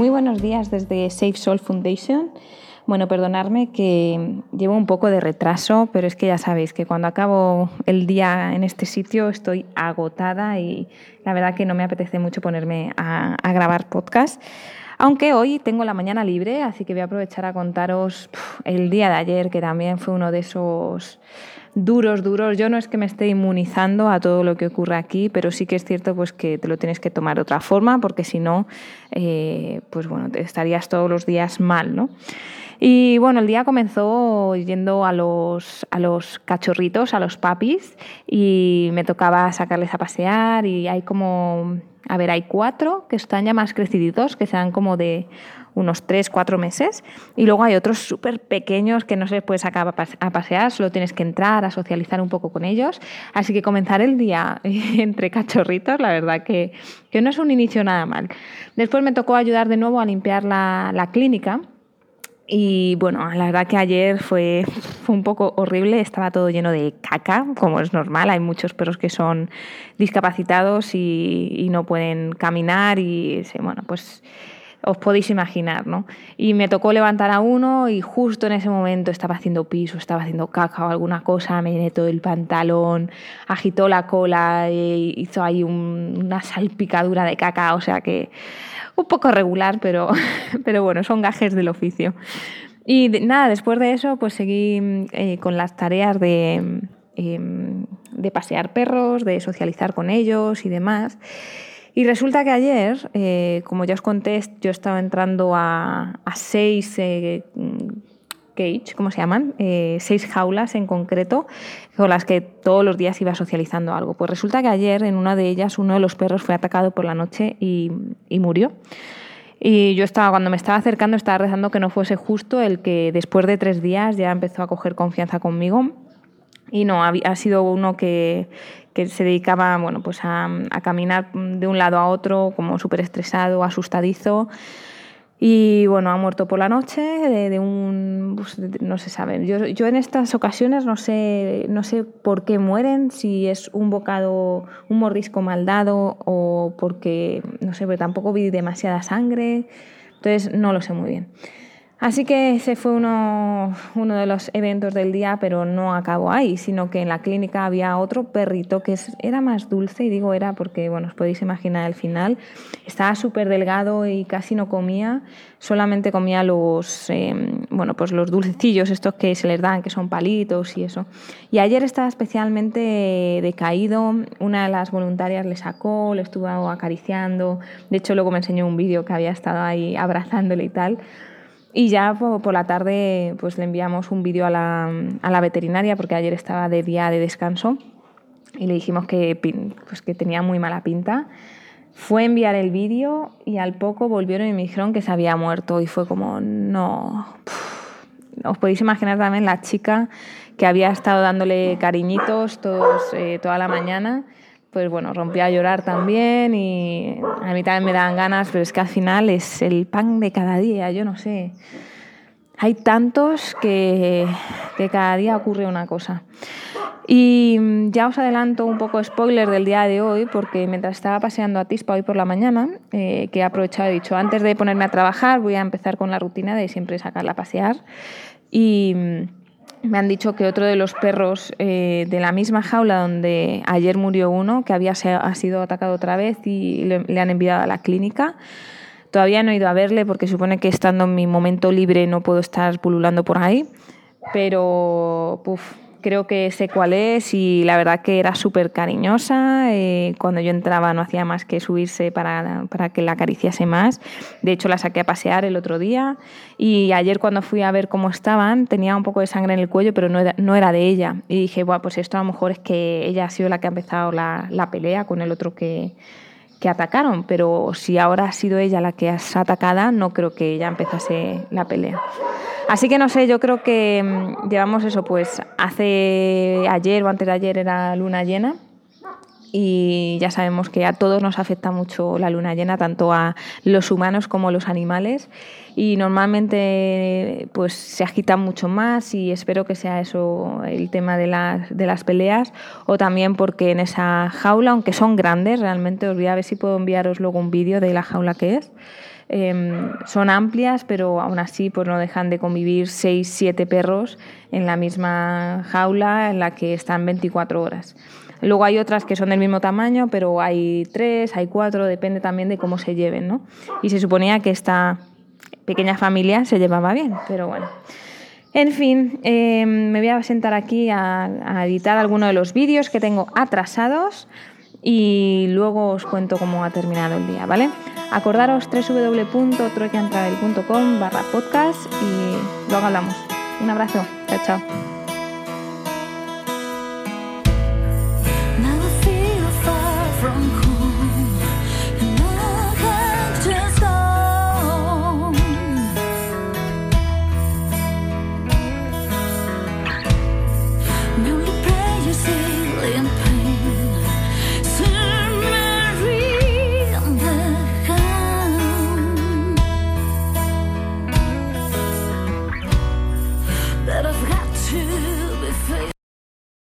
Muy buenos días desde Safe Soul Foundation. Bueno, perdonadme que llevo un poco de retraso, pero es que ya sabéis que cuando acabo el día en este sitio estoy agotada y la verdad que no me apetece mucho ponerme a, grabar podcast. Aunque hoy tengo la mañana libre, así que voy a aprovechar a contaros el día de ayer, que también fue uno de esos duros, duros. Yo no es que me esté inmunizando a todo lo que ocurre aquí, pero sí que es cierto pues, que te lo tienes que tomar de otra forma, porque si no, eh, pues bueno, te estarías todos los días mal, ¿no? Y bueno, el día comenzó yendo a los, a los cachorritos, a los papis, y me tocaba sacarles a pasear y hay como, a ver, hay cuatro que están ya más creciditos, que sean como de unos 3, 4 meses. Y luego hay otros súper pequeños que no se puede sacar a pasear, solo tienes que entrar a socializar un poco con ellos. Así que comenzar el día entre cachorritos, la verdad que, que no es un inicio nada mal. Después me tocó ayudar de nuevo a limpiar la, la clínica. Y bueno, la verdad que ayer fue, fue, un poco horrible, estaba todo lleno de caca, como es normal, hay muchos perros que son discapacitados y, y no pueden caminar y bueno, pues os podéis imaginar, ¿no? Y me tocó levantar a uno y justo en ese momento estaba haciendo piso, estaba haciendo caca o alguna cosa, me llené el pantalón, agitó la cola e hizo ahí una salpicadura de caca, o sea que un poco regular, pero, pero bueno, son gajes del oficio. Y nada, después de eso, pues seguí eh, con las tareas de, em, de pasear perros, de socializar con ellos y demás. Y resulta que ayer, eh, como ya os conté, yo estaba entrando a, seis eh, cage, ¿cómo se llaman? Eh, seis jaulas en concreto, con las que todos los días iba socializando algo. Pues resulta que ayer en una de ellas uno de los perros fue atacado por la noche y, y murió. Y yo estaba, cuando me estaba acercando, estaba rezando que no fuese justo el que después de tres días ya empezó a coger confianza conmigo y no, ha, sido uno que, que, se dedicaba bueno, pues a, a, caminar de un lado a otro como súper estresado, asustadizo. Y bueno, ha muerto por la noche de, un... Pues, no se sabe. Yo, yo, en estas ocasiones no sé, no sé por qué mueren, si es un bocado, un mordisco mal dado o porque, no sé, pero tampoco vi demasiada sangre. Entonces no lo sé muy bien. Así que ese fue uno, de los eventos del día, pero no acabó ahí, sino que en la clínica había otro perrito que era más dulce, y digo era porque, bueno, os podéis imaginar el final, estaba súper delgado y casi no comía, solamente comía los, em, bueno, pues los dulcecillos estos que se les dan, que son palitos y eso. Y ayer estaba especialmente decaído, una de las voluntarias le sacó, le estuvo acariciando, de hecho luego me enseñó un vídeo que había estado ahí abrazándole y tal. Y ya por, la tarde pues le enviamos un vídeo a la, a la, veterinaria porque ayer estaba de día de descanso y le dijimos que, pues que tenía muy mala pinta. Fue a enviar el vídeo y al poco volvieron y me dijeron que se había muerto y fue como, no. Os podéis imaginar también la chica que había estado dándole cariñitos todos, eh, toda la mañana pues bueno, rompí a llorar también y a mí también me dan ganas, pero es que al final es el pan de cada día, yo no sé. Hay tantos que, que cada día ocurre una cosa. Y ya os adelanto un poco spoiler del día de hoy, porque mientras estaba paseando a Tispa hoy por la mañana, eh, que he aprovechado y dicho, antes de ponerme a trabajar, voy a empezar con la rutina de siempre sacarla a pasear. Y me han dicho que otro de los perros eh, de la misma jaula donde ayer murió uno, que había ha sido atacado otra vez y le, han enviado a la clínica. Todavía no he ido a verle porque supone que estando en mi momento libre no puedo estar pululando por ahí. Pero, puf, creo que sé cuál es y la verdad que era súper cariñosa. Eh, cuando yo entraba no hacía más que subirse para, para, que la acariciase más. De hecho, la saqué a pasear el otro día y ayer cuando fui a ver cómo estaban tenía un poco de sangre en el cuello, pero no era, no era de ella. Y dije, bueno, pues esto a lo mejor es que ella ha sido la que ha empezado la, la pelea con el otro que que atacaron, pero si ahora ha sido ella la que es atacada, no creo que ella empezase la pelea. Así que no sé, yo creo que mm, llevamos eso, pues hace ayer o antes de ayer era luna llena y ya sabemos que a todos nos afecta mucho la luna llena, tanto a los humanos como a los animales y normalmente pues se agita mucho más y espero que sea eso el tema de las, de las peleas o también porque en esa jaula, aunque son grandes, realmente os voy a ver si puedo enviaros luego un vídeo de la jaula que es. Em, son amplias, pero aún así pues no dejan de convivir 6, 7 perros en la misma jaula en la que están 24 horas. Luego hay otras que son del mismo tamaño, pero hay tres, hay cuatro, depende también de cómo se lleven, ¿no? Y se suponía que esta pequeña familia se llevaba bien, pero bueno. En fin, eh, me voy a sentar aquí a, editar algunos de los vídeos que tengo atrasados y luego os cuento cómo ha terminado el día, ¿vale? Acordaros www.troicantravel.com barra podcast y luego hablamos. Un abrazo, chao, chao.